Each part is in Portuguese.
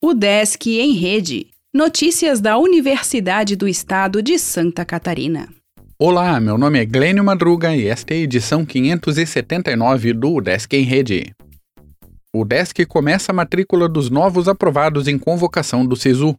O Desk em Rede. Notícias da Universidade do Estado de Santa Catarina. Olá, meu nome é Glênio Madruga e esta é a edição 579 do Desk em Rede. O Desk começa a matrícula dos novos aprovados em convocação do SISU.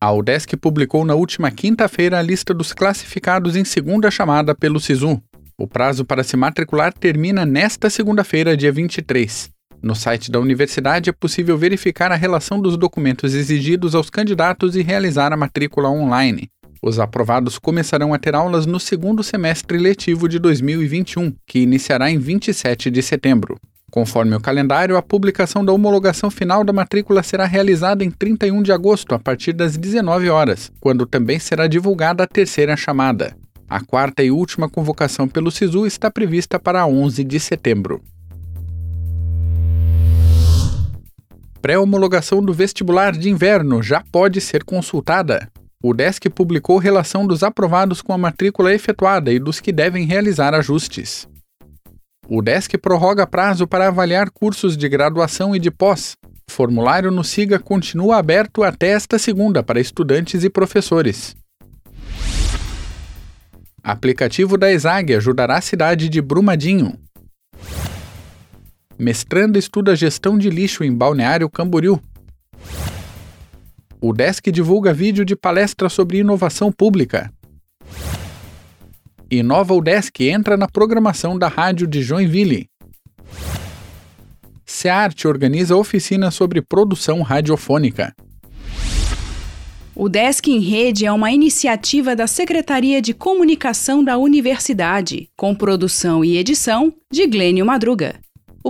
A UDESC publicou na última quinta-feira a lista dos classificados em segunda chamada pelo SISU. O prazo para se matricular termina nesta segunda-feira, dia 23. No site da universidade é possível verificar a relação dos documentos exigidos aos candidatos e realizar a matrícula online. Os aprovados começarão a ter aulas no segundo semestre letivo de 2021, que iniciará em 27 de setembro. Conforme o calendário, a publicação da homologação final da matrícula será realizada em 31 de agosto, a partir das 19 horas, quando também será divulgada a terceira chamada. A quarta e última convocação pelo SISU está prevista para 11 de setembro. Pré-homologação do vestibular de inverno já pode ser consultada. O DESC publicou relação dos aprovados com a matrícula efetuada e dos que devem realizar ajustes. O DESC prorroga prazo para avaliar cursos de graduação e de pós. O formulário no SIGA continua aberto até esta segunda para estudantes e professores. Aplicativo da ESAG ajudará a cidade de Brumadinho. Mestranda estuda gestão de lixo em Balneário Camboriú. O Desk divulga vídeo de palestra sobre inovação pública. Inova Desk entra na programação da rádio de Joinville. SEART organiza oficina sobre produção radiofônica. O Desk em Rede é uma iniciativa da Secretaria de Comunicação da Universidade, com produção e edição de Glênio Madruga.